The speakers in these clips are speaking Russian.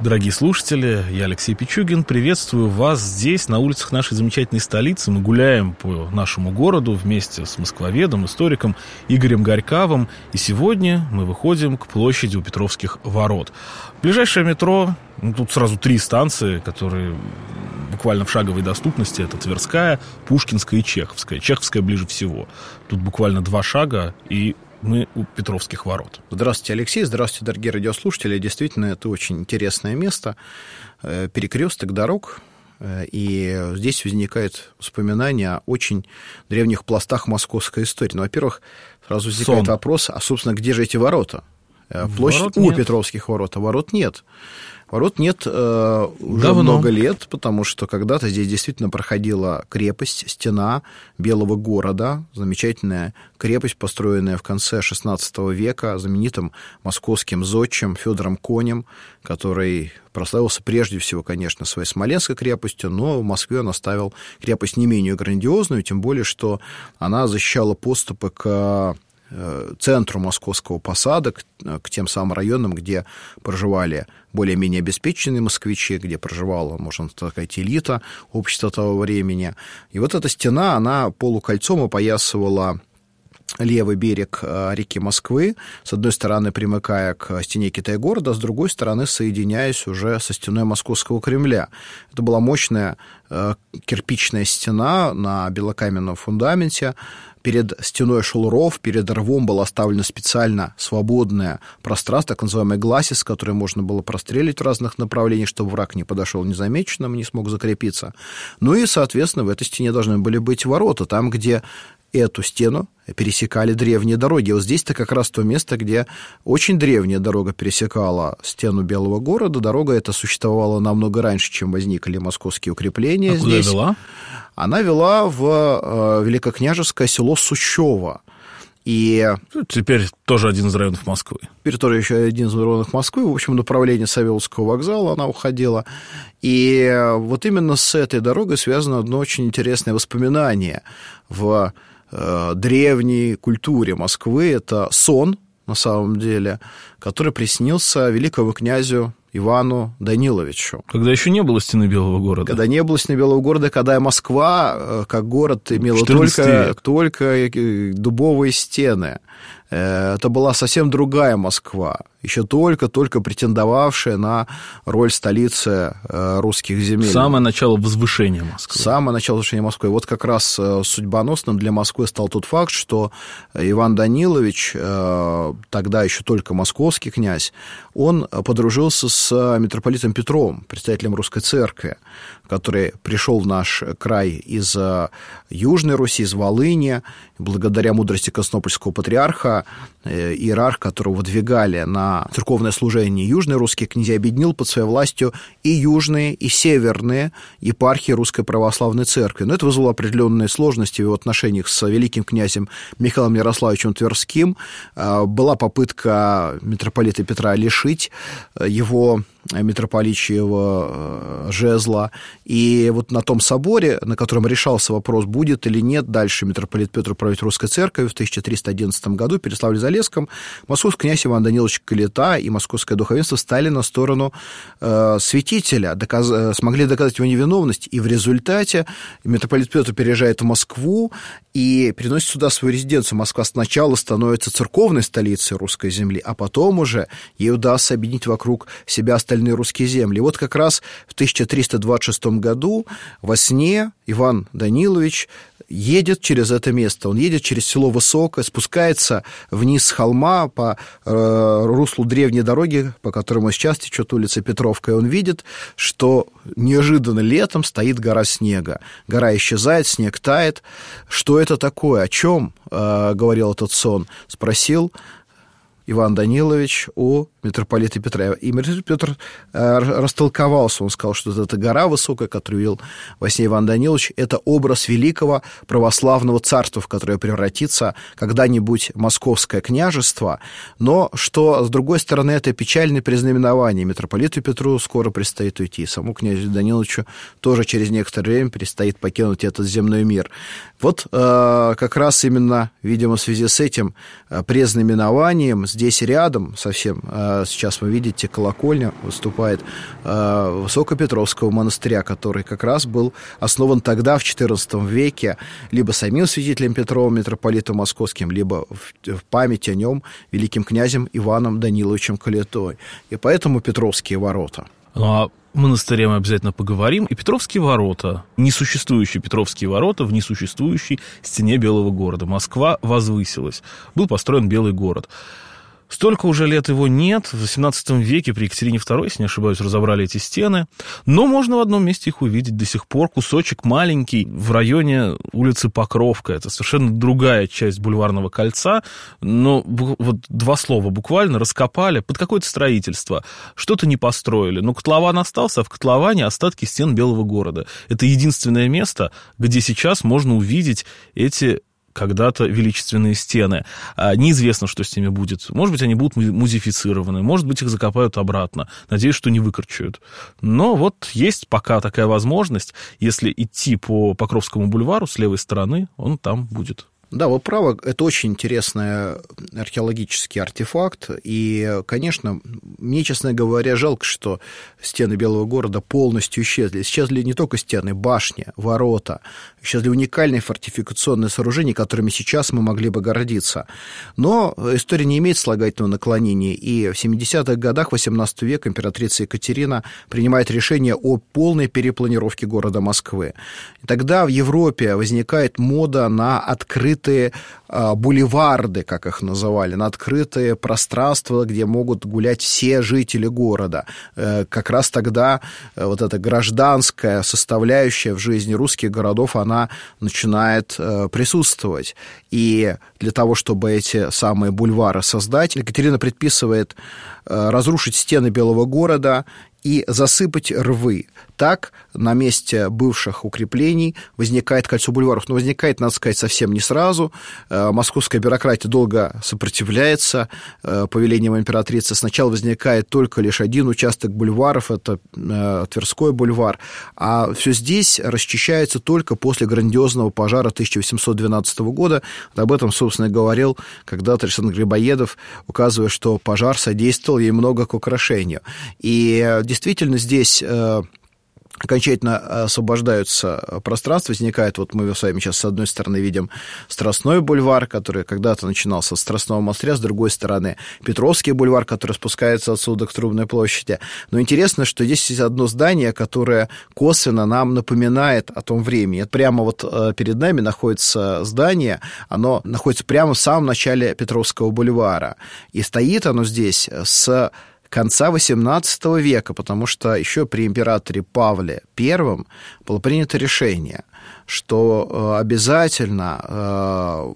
Дорогие слушатели, я Алексей Пичугин. Приветствую вас здесь, на улицах нашей замечательной столицы. Мы гуляем по нашему городу вместе с москвоведом, историком Игорем Горьковым. И сегодня мы выходим к площади у Петровских ворот. Ближайшее метро, ну, тут сразу три станции, которые буквально в шаговой доступности. Это Тверская, Пушкинская и Чеховская. Чеховская ближе всего. Тут буквально два шага, и мы у Петровских ворот. Здравствуйте, Алексей. Здравствуйте, дорогие радиослушатели. Действительно, это очень интересное место. Э, перекресток дорог. Э, и здесь возникает воспоминание о очень древних пластах московской истории. Ну, во-первых, сразу возникает Сон. вопрос, а, собственно, где же эти ворота? Э, площадь ворот у нет. Петровских ворот, а ворот нет. Ворот нет э, уже Давно. много лет, потому что когда-то здесь действительно проходила крепость, стена Белого города, замечательная крепость, построенная в конце XVI века знаменитым московским зодчим Федором Конем, который прославился прежде всего, конечно, своей Смоленской крепостью, но в Москве он оставил крепость не менее грандиозную, тем более, что она защищала поступы к центру московского посада, к, э, к тем самым районам, где проживали более-менее обеспеченные москвичи, где проживала, можно сказать, элита общества того времени. И вот эта стена, она полукольцом опоясывала левый берег э, реки Москвы, с одной стороны примыкая к стене Китай-города, с другой стороны соединяясь уже со стеной Московского Кремля. Это была мощная кирпичная стена на белокаменном фундаменте, перед стеной шел ров, перед рвом было оставлено специально свободное пространство, так называемый гласис, которое можно было прострелить в разных направлениях, чтобы враг не подошел незамеченным, не смог закрепиться. Ну и, соответственно, в этой стене должны были быть ворота, там, где эту стену пересекали древние дороги. Вот здесь-то как раз то место, где очень древняя дорога пересекала стену Белого города. Дорога эта существовала намного раньше, чем возникли московские укрепления а здесь. Куда вела? Она вела в э, великокняжеское село Сущево. И... Теперь тоже один из районов Москвы. Теперь тоже еще один из районов Москвы. В общем, направление Савеловского вокзала она уходила. И вот именно с этой дорогой связано одно очень интересное воспоминание в древней культуре Москвы. Это сон, на самом деле, который приснился великому князю Ивану Даниловичу. Когда еще не было стены Белого города. Когда не было стены Белого города, когда Москва, э, как город, имела только, только э, дубовые стены. Э, это была совсем другая Москва, еще только-только претендовавшая на роль столицы э, русских земель. Самое начало возвышения Москвы. Самое начало возвышения Москвы. Вот как раз э, судьбоносным для Москвы стал тот факт, что Иван Данилович, тогда еще только московский князь, он подружился с митрополитом Петром, представителем русской церкви который пришел в наш край из э, Южной Руси, из Волыни, благодаря мудрости Коснопольского патриарха, э, иерарх, которого выдвигали на церковное служение южные русские князья, объединил под своей властью и южные, и северные епархии Русской Православной Церкви. Но это вызвало определенные сложности в его отношениях с великим князем Михаилом Ярославовичем Тверским. Э, была попытка митрополита Петра лишить его митрополичьего э, жезла. И вот на том соборе, на котором решался вопрос, будет или нет дальше митрополит Петр править русской церковью в 1311 году в Переславле-Залесском, московский князь Иван Данилович Калита и московское духовенство стали на сторону э, святителя, доказ... Э, смогли доказать его невиновность, и в результате митрополит Петр переезжает в Москву и переносит сюда свою резиденцию. Москва сначала становится церковной столицей русской земли, а потом уже ей удастся объединить вокруг себя остальные остальные русские земли. Вот как раз в 1326 году во сне Иван Данилович едет через это место. Он едет через село Высокое, спускается вниз с холма по э, руслу древней дороги, по которому сейчас течет улица Петровка, и он видит, что неожиданно летом стоит гора снега. Гора исчезает, снег тает. Что это такое? О чем э, говорил этот сон? Спросил Иван Данилович у митрополита Петра. И митрополит Петр э, растолковался, он сказал, что эта гора высокая, которую видел во сне Иван Данилович, это образ великого православного царства, в которое превратится когда-нибудь московское княжество, но что, с другой стороны, это печальное признаменование. Митрополиту Петру скоро предстоит уйти, саму князю Даниловичу тоже через некоторое время предстоит покинуть этот земной мир. Вот э, как раз именно, видимо, в связи с этим э, признаменованием здесь рядом совсем, э, сейчас вы видите, колокольня выступает э, Высокопетровского монастыря, который как раз был основан тогда, в XIV веке, либо самим святителем Петровым, митрополитом московским, либо в память о нем великим князем Иваном Даниловичем Калитой. И поэтому Петровские ворота. Ну, а монастыре мы обязательно поговорим. И Петровские ворота, несуществующие Петровские ворота в несуществующей стене Белого города. Москва возвысилась. Был построен Белый город. Столько уже лет его нет. В XVIII веке при Екатерине II, если не ошибаюсь, разобрали эти стены. Но можно в одном месте их увидеть до сих пор. Кусочек маленький в районе улицы Покровка. Это совершенно другая часть бульварного кольца. Но вот два слова буквально раскопали под какое-то строительство. Что-то не построили. Но котлован остался, а в котловане остатки стен Белого города. Это единственное место, где сейчас можно увидеть эти когда-то величественные стены. А, неизвестно, что с ними будет. Может быть, они будут музифицированы, может быть, их закопают обратно. Надеюсь, что не выкорчуют. Но вот есть пока такая возможность. Если идти по Покровскому бульвару с левой стороны, он там будет. Да, вы правы, это очень интересный археологический артефакт, и, конечно, мне, честно говоря, жалко, что стены Белого города полностью исчезли. Исчезли не только стены, башни, ворота, исчезли уникальные фортификационные сооружения, которыми сейчас мы могли бы гордиться. Но история не имеет слагательного наклонения, и в 70-х годах 18 века императрица Екатерина принимает решение о полной перепланировке города Москвы. И тогда в Европе возникает мода на открытый открытые а, бульварды, как их называли, на открытые пространства, где могут гулять все жители города. Э, как раз тогда э, вот эта гражданская составляющая в жизни русских городов, она начинает э, присутствовать. И для того, чтобы эти самые бульвары создать, Екатерина предписывает разрушить стены Белого города и засыпать рвы. Так на месте бывших укреплений возникает кольцо бульваров. Но возникает, надо сказать, совсем не сразу. Э, московская бюрократия долго сопротивляется э, повелениям императрицы. Сначала возникает только лишь один участок бульваров, это э, Тверской бульвар. А все здесь расчищается только после грандиозного пожара 1812 года. Об этом, собственно, говорил когда-то Александр Грибоедов, указывая, что пожар содействовал ей много к украшению. И действительно здесь окончательно освобождаются пространства, возникает, вот мы с вами сейчас с одной стороны видим Страстной бульвар, который когда-то начинался с Страстного монастыря, с другой стороны Петровский бульвар, который спускается отсюда к Трубной площади. Но интересно, что здесь есть одно здание, которое косвенно нам напоминает о том времени. Прямо вот э, перед нами находится здание, оно находится прямо в самом начале Петровского бульвара. И стоит оно здесь с конца XVIII века, потому что еще при императоре Павле I было принято решение, что э, обязательно э,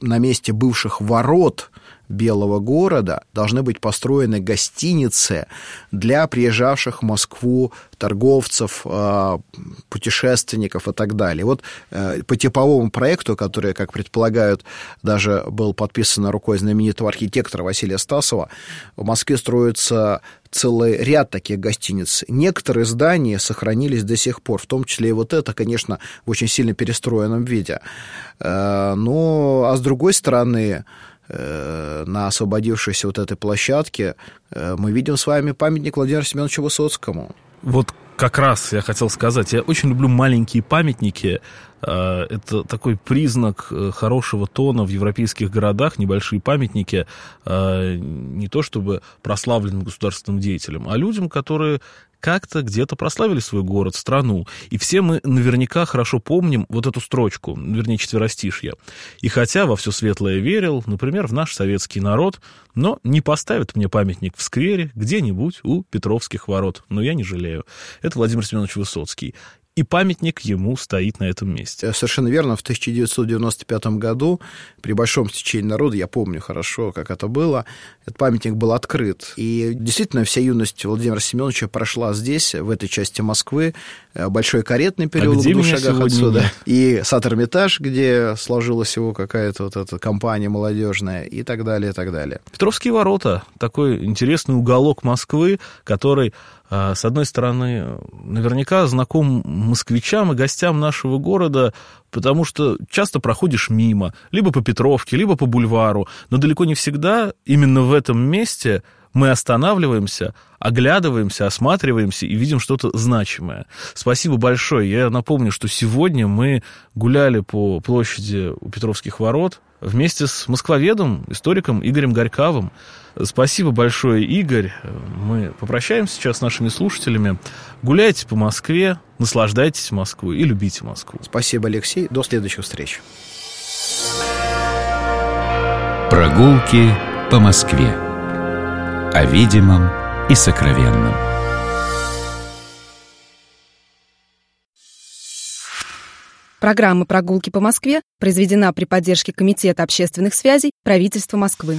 на месте бывших ворот Белого города должны быть построены гостиницы для приезжавших в Москву торговцев, э, путешественников и так далее. Вот э, по типовому проекту, который, как предполагают, даже был подписан рукой знаменитого архитектора Василия Стасова, в Москве строится целый ряд таких гостиниц. Некоторые здания сохранились до сих пор, в том числе и вот это, конечно, в очень сильно перестроенном виде. Э, но, а с другой стороны, на освободившейся вот этой площадке э, мы видим с вами памятник Владимиру Семеновичу Высоцкому. Вот как раз я хотел сказать, я очень люблю маленькие памятники. Э, это такой признак хорошего тона в европейских городах, небольшие памятники, не то чтобы прославленным государственным деятелям, а людям, которые как-то где-то прославили свой город, страну. И все мы наверняка хорошо помним вот эту строчку, вернее, четверостишье. И хотя во все светлое верил, например, в наш советский народ, но не поставит мне памятник в сквере где-нибудь у Петровских ворот. Но я не жалею. Это Владимир Семенович Высоцкий. И памятник ему стоит на этом месте. Э, совершенно верно. В 1995 году при большом стечении народа, я помню хорошо, как это было, этот памятник был открыт. И действительно, вся юность Владимира Семеновича прошла здесь, в этой части Москвы. Э, Большой каретный переулок а в двух шагах отсюда. Нет? И Сад-Эрмитаж, где сложилась его какая-то вот эта компания молодежная и так далее, и так далее. Петровские ворота. Такой интересный уголок Москвы, который а, с одной стороны, наверняка знаком москвичам и гостям нашего города, потому что часто проходишь мимо, либо по Петровке, либо по бульвару, но далеко не всегда именно в этом месте мы останавливаемся, оглядываемся, осматриваемся и видим что-то значимое. Спасибо большое. Я напомню, что сегодня мы гуляли по площади у Петровских ворот вместе с москвоведом, историком Игорем Горьковым. Спасибо большое, Игорь. Мы попрощаемся сейчас с нашими слушателями. Гуляйте по Москве, наслаждайтесь Москвой и любите Москву. Спасибо, Алексей. До следующих встреч. Прогулки по Москве. О видимом и сокровенном. Программа «Прогулки по Москве» произведена при поддержке Комитета общественных связей правительства Москвы.